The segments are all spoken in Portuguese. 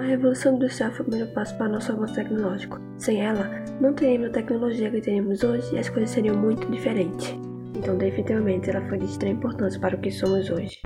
A Revolução Industrial foi o primeiro passo para nosso avanço tecnológico. Sem ela, não teríamos a tecnologia que temos hoje e as coisas seriam muito diferentes. Então, definitivamente, ela foi de extrema importância para o que somos hoje.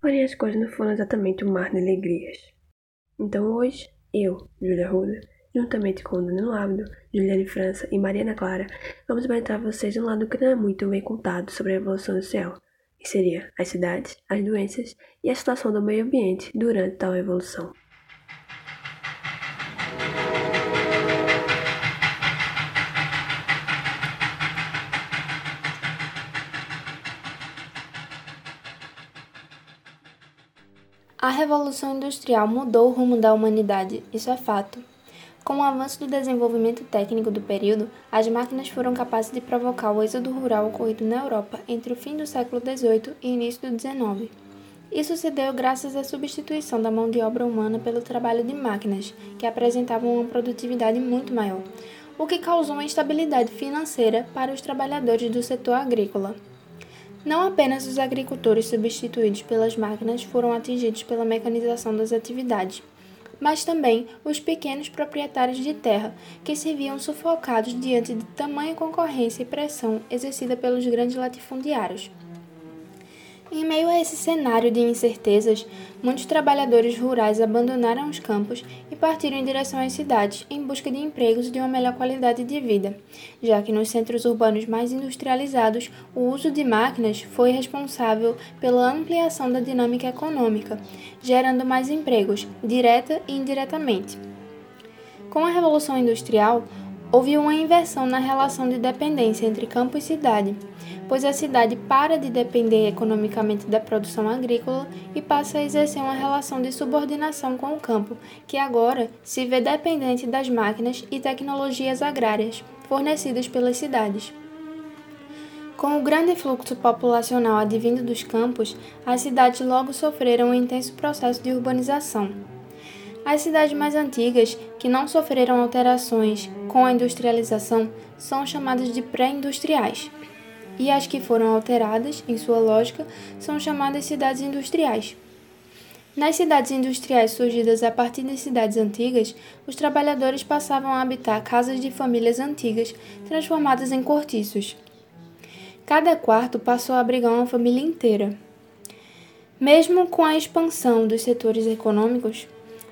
Porém, as coisas não foram exatamente um mar de alegrias. Então, hoje, eu, Julia Ruda, juntamente com Danilo Ábido, Juliane França e Mariana Clara, vamos apresentar a vocês um lado que não é muito bem contado sobre a Revolução Industrial que seria as cidades, as doenças e a situação do meio ambiente durante tal evolução. Revolução Industrial mudou o rumo da humanidade, isso é fato. Com o avanço do desenvolvimento técnico do período, as máquinas foram capazes de provocar o êxodo rural ocorrido na Europa entre o fim do século XVIII e início do XIX. Isso se deu graças à substituição da mão de obra humana pelo trabalho de máquinas, que apresentavam uma produtividade muito maior, o que causou uma instabilidade financeira para os trabalhadores do setor agrícola. Não apenas os agricultores substituídos pelas máquinas foram atingidos pela mecanização das atividades, mas também os pequenos proprietários de terra, que se viam sufocados diante de tamanha concorrência e pressão exercida pelos grandes latifundiários. Em meio a esse cenário de incertezas, muitos trabalhadores rurais abandonaram os campos e partiram em direção às cidades em busca de empregos e de uma melhor qualidade de vida, já que nos centros urbanos mais industrializados o uso de máquinas foi responsável pela ampliação da dinâmica econômica, gerando mais empregos, direta e indiretamente. Com a Revolução Industrial, houve uma inversão na relação de dependência entre campo e cidade pois a cidade para de depender economicamente da produção agrícola e passa a exercer uma relação de subordinação com o campo, que agora se vê dependente das máquinas e tecnologias agrárias fornecidas pelas cidades. Com o grande fluxo populacional advindo dos campos, as cidades logo sofreram um intenso processo de urbanização. As cidades mais antigas, que não sofreram alterações com a industrialização, são chamadas de pré-industriais e as que foram alteradas, em sua lógica, são chamadas cidades industriais. Nas cidades industriais surgidas a partir das cidades antigas, os trabalhadores passavam a habitar casas de famílias antigas, transformadas em cortiços. Cada quarto passou a abrigar uma família inteira. Mesmo com a expansão dos setores econômicos,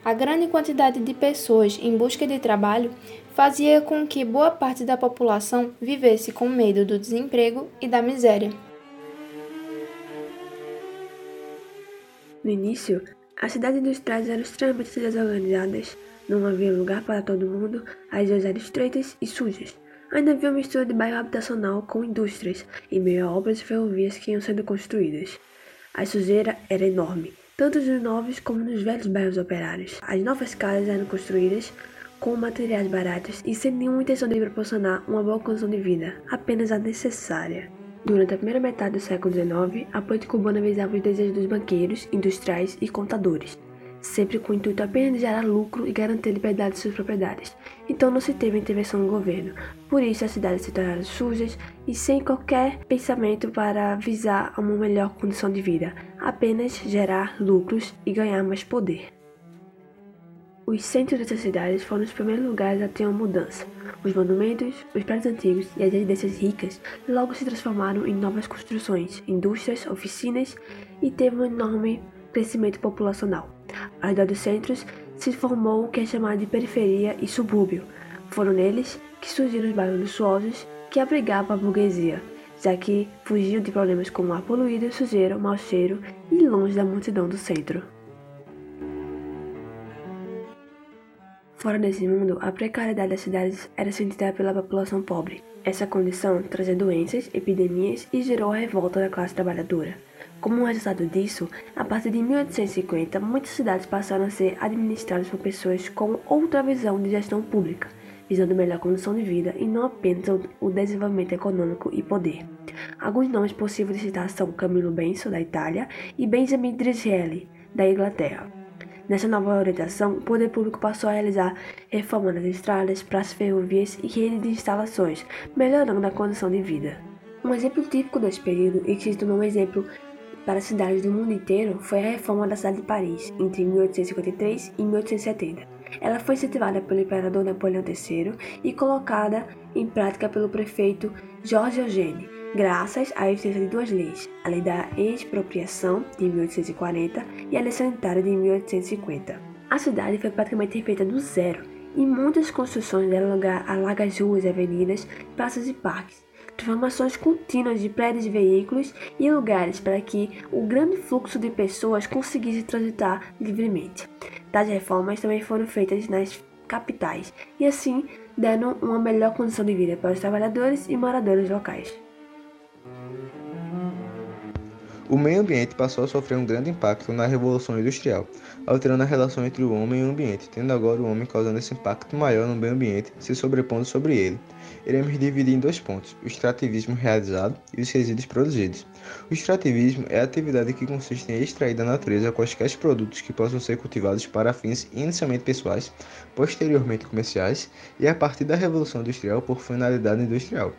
a grande quantidade de pessoas em busca de trabalho fazia com que boa parte da população vivesse com medo do desemprego e da miséria. No início, as cidades industriais eram extremamente desorganizadas, não havia lugar para todo mundo, as ruas eram estreitas e sujas. Ainda havia uma mistura de bairro habitacional com indústrias, e meio a obras de ferrovias que iam sendo construídas. A sujeira era enorme, tanto nos novos como nos velhos bairros operários. As novas casas eram construídas com materiais baratos e sem nenhuma intenção de proporcionar uma boa condição de vida, apenas a necessária. Durante a primeira metade do século XIX, a política urbana visava os desejos dos banqueiros, industriais e contadores, sempre com o intuito apenas de gerar lucro e garantir a liberdade de suas propriedades. Então não se teve intervenção do governo. Por isso as cidades se tornaram sujas e sem qualquer pensamento para visar uma melhor condição de vida, apenas gerar lucros e ganhar mais poder. Os centros dessas cidades foram os primeiros lugares a ter uma mudança. Os monumentos, os prédios antigos e as residências ricas logo se transformaram em novas construções, indústrias, oficinas e teve um enorme crescimento populacional. Redor dos centros se formou o que é chamado de periferia e subúrbio. Foram neles que surgiram os bairros luxuosos que abrigavam a burguesia, já que fugiam de problemas como ar poluído, sujeira, mau cheiro e longe da multidão do centro. Fora desse mundo, a precariedade das cidades era sentida pela população pobre. Essa condição trazia doenças, epidemias e gerou a revolta da classe trabalhadora. Como resultado disso, a partir de 1850, muitas cidades passaram a ser administradas por pessoas com outra visão de gestão pública, visando melhor condição de vida e não apenas o desenvolvimento econômico e poder. Alguns nomes possíveis de citar são Camilo Benso, da Itália, e Benjamin Disraeli, da Inglaterra. Nessa nova orientação, o poder público passou a realizar reformas nas estradas, praças ferrovias e rede de instalações, melhorando a condição de vida. Um exemplo típico desse período e que se tornou um exemplo para as cidades do mundo inteiro foi a reforma da cidade de Paris, entre 1853 e 1870. Ela foi incentivada pelo imperador Napoleão III e colocada em prática pelo prefeito Georges Eugène, graças à existência de duas leis, a Lei da Expropriação, de 1840, e a Lei Sanitária, de 1850. A cidade foi praticamente refeita do zero, e muitas construções deram lugar a largas ruas, avenidas, praças e parques, transformações contínuas de prédios veículos e lugares para que o grande fluxo de pessoas conseguisse transitar livremente. Tais reformas também foram feitas nas capitais e assim deram uma melhor condição de vida para os trabalhadores e moradores locais. O meio ambiente passou a sofrer um grande impacto na Revolução Industrial, alterando a relação entre o homem e o ambiente, tendo agora o homem causando esse impacto maior no meio ambiente, se sobrepondo sobre ele. Iremos dividir em dois pontos: o extrativismo realizado e os resíduos produzidos. O extrativismo é a atividade que consiste em extrair da natureza quaisquer produtos que possam ser cultivados para fins inicialmente pessoais, posteriormente comerciais e a partir da Revolução Industrial por finalidade industrial.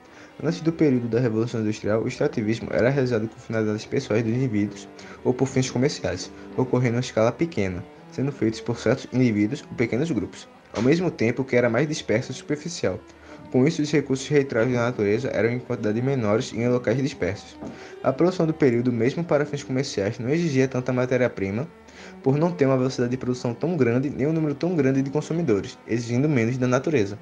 Antes do período da Revolução Industrial, o extrativismo era realizado com finalidades pessoais dos indivíduos ou por fins comerciais, ocorrendo em escala pequena, sendo feitos por certos indivíduos ou pequenos grupos, ao mesmo tempo que era mais disperso e superficial. Com isso, os recursos retirados da natureza eram em quantidades menores e em locais dispersos. A produção do período, mesmo para fins comerciais, não exigia tanta matéria-prima, por não ter uma velocidade de produção tão grande nem um número tão grande de consumidores, exigindo menos da natureza.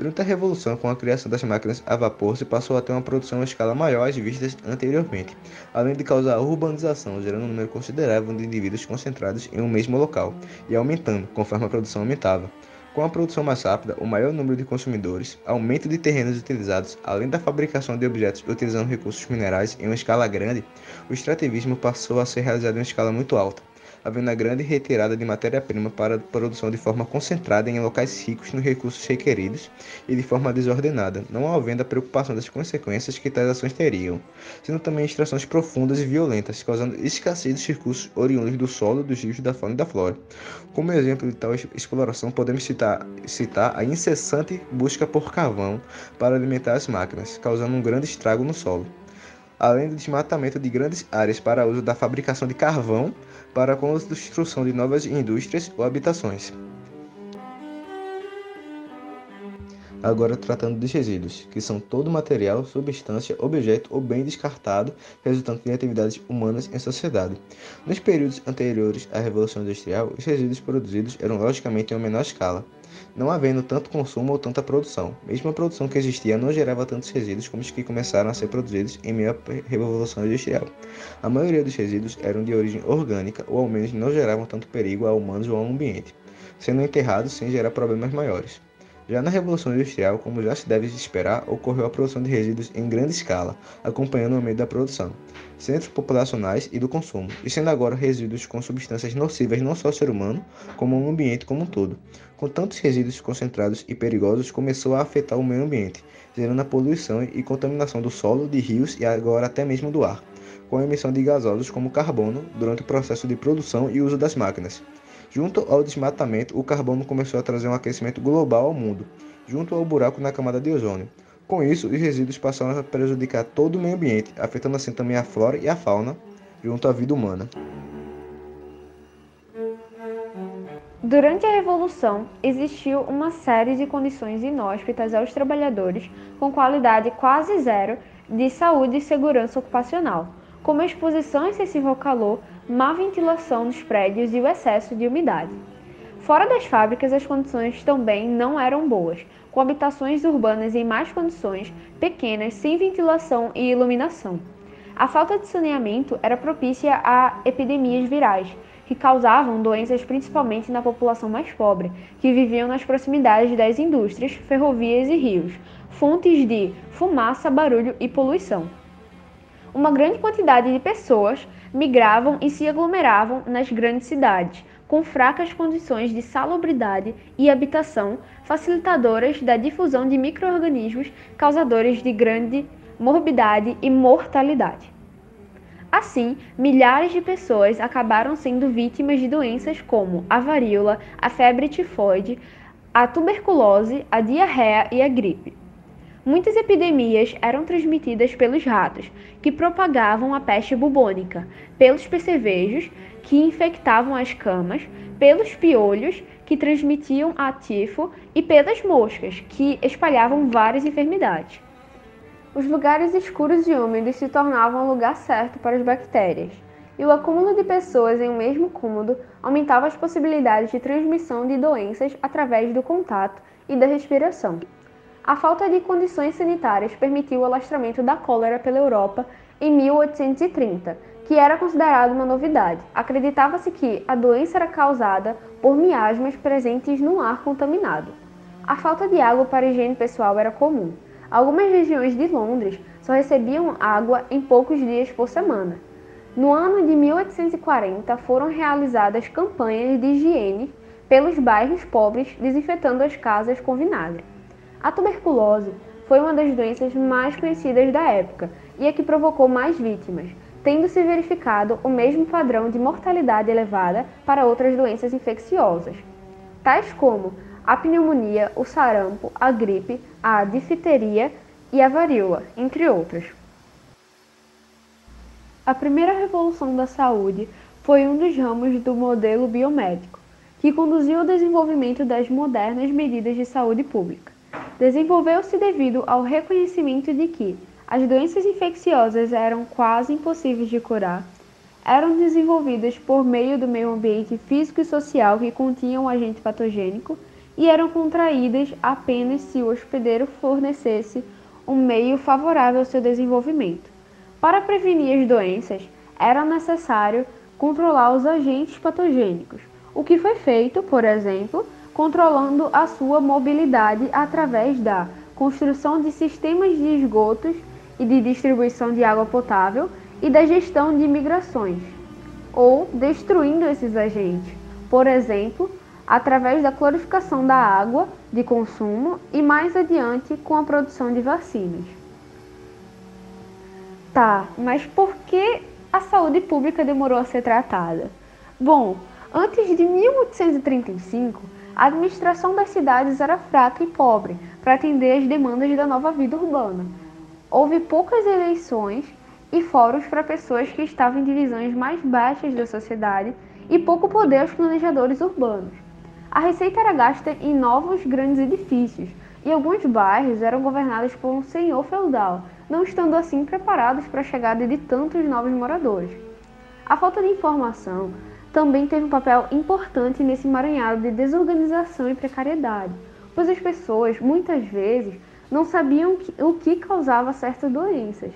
Durante a Revolução, com a criação das máquinas a vapor, se passou a ter uma produção a escala maior às vistas anteriormente, além de causar urbanização, gerando um número considerável de indivíduos concentrados em um mesmo local, e aumentando conforme a produção aumentava. Com a produção mais rápida, o maior número de consumidores, aumento de terrenos utilizados, além da fabricação de objetos utilizando recursos minerais em uma escala grande, o extrativismo passou a ser realizado em uma escala muito alta havendo a grande retirada de matéria-prima para a produção de forma concentrada em locais ricos nos recursos requeridos e de forma desordenada, não havendo a preocupação das consequências que tais ações teriam, sendo também extrações profundas e violentas, causando escassez dos recursos oriundos do solo, dos rios, da fauna e da flora. Como exemplo de tal exploração, podemos citar, citar a incessante busca por carvão para alimentar as máquinas, causando um grande estrago no solo além do desmatamento de grandes áreas para uso da fabricação de carvão para a construção de novas indústrias ou habitações. Agora tratando dos resíduos, que são todo material, substância, objeto ou bem descartado resultante de atividades humanas em sociedade. Nos períodos anteriores à Revolução Industrial, os resíduos produzidos eram logicamente em uma menor escala, não havendo tanto consumo ou tanta produção. Mesmo a produção que existia não gerava tantos resíduos como os que começaram a ser produzidos em meio à Revolução Industrial. A maioria dos resíduos eram de origem orgânica ou ao menos não geravam tanto perigo a humanos ou ao ambiente, sendo enterrados sem gerar problemas maiores. Já na Revolução Industrial, como já se deve esperar, ocorreu a produção de resíduos em grande escala, acompanhando o aumento da produção, centros populacionais e do consumo, e sendo agora resíduos com substâncias nocivas não só ao ser humano, como ao ambiente como um todo. Com tantos resíduos concentrados e perigosos, começou a afetar o meio ambiente, gerando a poluição e contaminação do solo, de rios e agora até mesmo do ar, com a emissão de gasosos como carbono durante o processo de produção e uso das máquinas. Junto ao desmatamento, o carbono começou a trazer um aquecimento global ao mundo, junto ao buraco na camada de ozônio. Com isso, os resíduos passaram a prejudicar todo o meio ambiente, afetando assim também a flora e a fauna, junto à vida humana. Durante a Revolução, existiu uma série de condições inóspitas aos trabalhadores com qualidade quase zero de saúde e segurança ocupacional, como exposição excessiva ao calor, má ventilação dos prédios e o excesso de umidade. Fora das fábricas, as condições também não eram boas, com habitações urbanas em más condições, pequenas, sem ventilação e iluminação. A falta de saneamento era propícia a epidemias virais, que causavam doenças principalmente na população mais pobre, que viviam nas proximidades das indústrias, ferrovias e rios, fontes de fumaça, barulho e poluição. Uma grande quantidade de pessoas migravam e se aglomeravam nas grandes cidades, com fracas condições de salubridade e habitação, facilitadoras da difusão de microorganismos causadores de grande morbidade e mortalidade. Assim, milhares de pessoas acabaram sendo vítimas de doenças como a varíola, a febre tifoide, a tuberculose, a diarreia e a gripe. Muitas epidemias eram transmitidas pelos ratos, que propagavam a peste bubônica, pelos percevejos, que infectavam as camas, pelos piolhos, que transmitiam a tifo, e pelas moscas, que espalhavam várias enfermidades. Os lugares escuros e úmidos se tornavam o lugar certo para as bactérias, e o acúmulo de pessoas em um mesmo cômodo aumentava as possibilidades de transmissão de doenças através do contato e da respiração. A falta de condições sanitárias permitiu o alastramento da cólera pela Europa em 1830, que era considerado uma novidade. Acreditava-se que a doença era causada por miasmas presentes no ar contaminado. A falta de água para higiene pessoal era comum. Algumas regiões de Londres só recebiam água em poucos dias por semana. No ano de 1840 foram realizadas campanhas de higiene pelos bairros pobres, desinfetando as casas com vinagre. A tuberculose foi uma das doenças mais conhecidas da época e a que provocou mais vítimas, tendo se verificado o mesmo padrão de mortalidade elevada para outras doenças infecciosas, tais como a pneumonia, o sarampo, a gripe, a difteria e a varíola, entre outras. A primeira revolução da saúde foi um dos ramos do modelo biomédico, que conduziu ao desenvolvimento das modernas medidas de saúde pública. Desenvolveu-se devido ao reconhecimento de que as doenças infecciosas eram quase impossíveis de curar, eram desenvolvidas por meio do meio ambiente físico e social que continha um agente patogênico e eram contraídas apenas se o hospedeiro fornecesse um meio favorável ao seu desenvolvimento. Para prevenir as doenças, era necessário controlar os agentes patogênicos, o que foi feito, por exemplo, controlando a sua mobilidade através da construção de sistemas de esgotos e de distribuição de água potável e da gestão de migrações, ou destruindo esses agentes, por exemplo, através da clorificação da água de consumo e mais adiante com a produção de vacinas. Tá, mas por que a saúde pública demorou a ser tratada? Bom, antes de 1835, a administração das cidades era fraca e pobre para atender às demandas da nova vida urbana. Houve poucas eleições e fóruns para pessoas que estavam em divisões mais baixas da sociedade e pouco poder aos planejadores urbanos. A receita era gasta em novos grandes edifícios, e alguns bairros eram governados por um senhor feudal, não estando assim preparados para a chegada de tantos novos moradores. A falta de informação também teve um papel importante nesse emaranhado de desorganização e precariedade, pois as pessoas, muitas vezes, não sabiam o que causava certas doenças.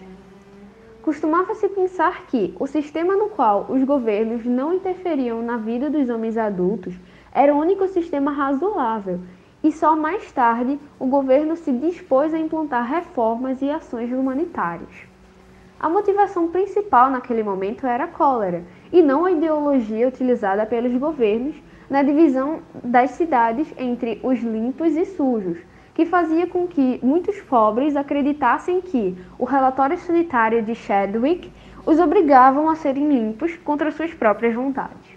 Costumava-se pensar que o sistema no qual os governos não interferiam na vida dos homens adultos era o único sistema razoável e só mais tarde o governo se dispôs a implantar reformas e ações humanitárias. A motivação principal naquele momento era a cólera, e não a ideologia utilizada pelos governos na divisão das cidades entre os limpos e sujos, que fazia com que muitos pobres acreditassem que o relatório sanitário de Chadwick os obrigavam a serem limpos contra suas próprias vontades.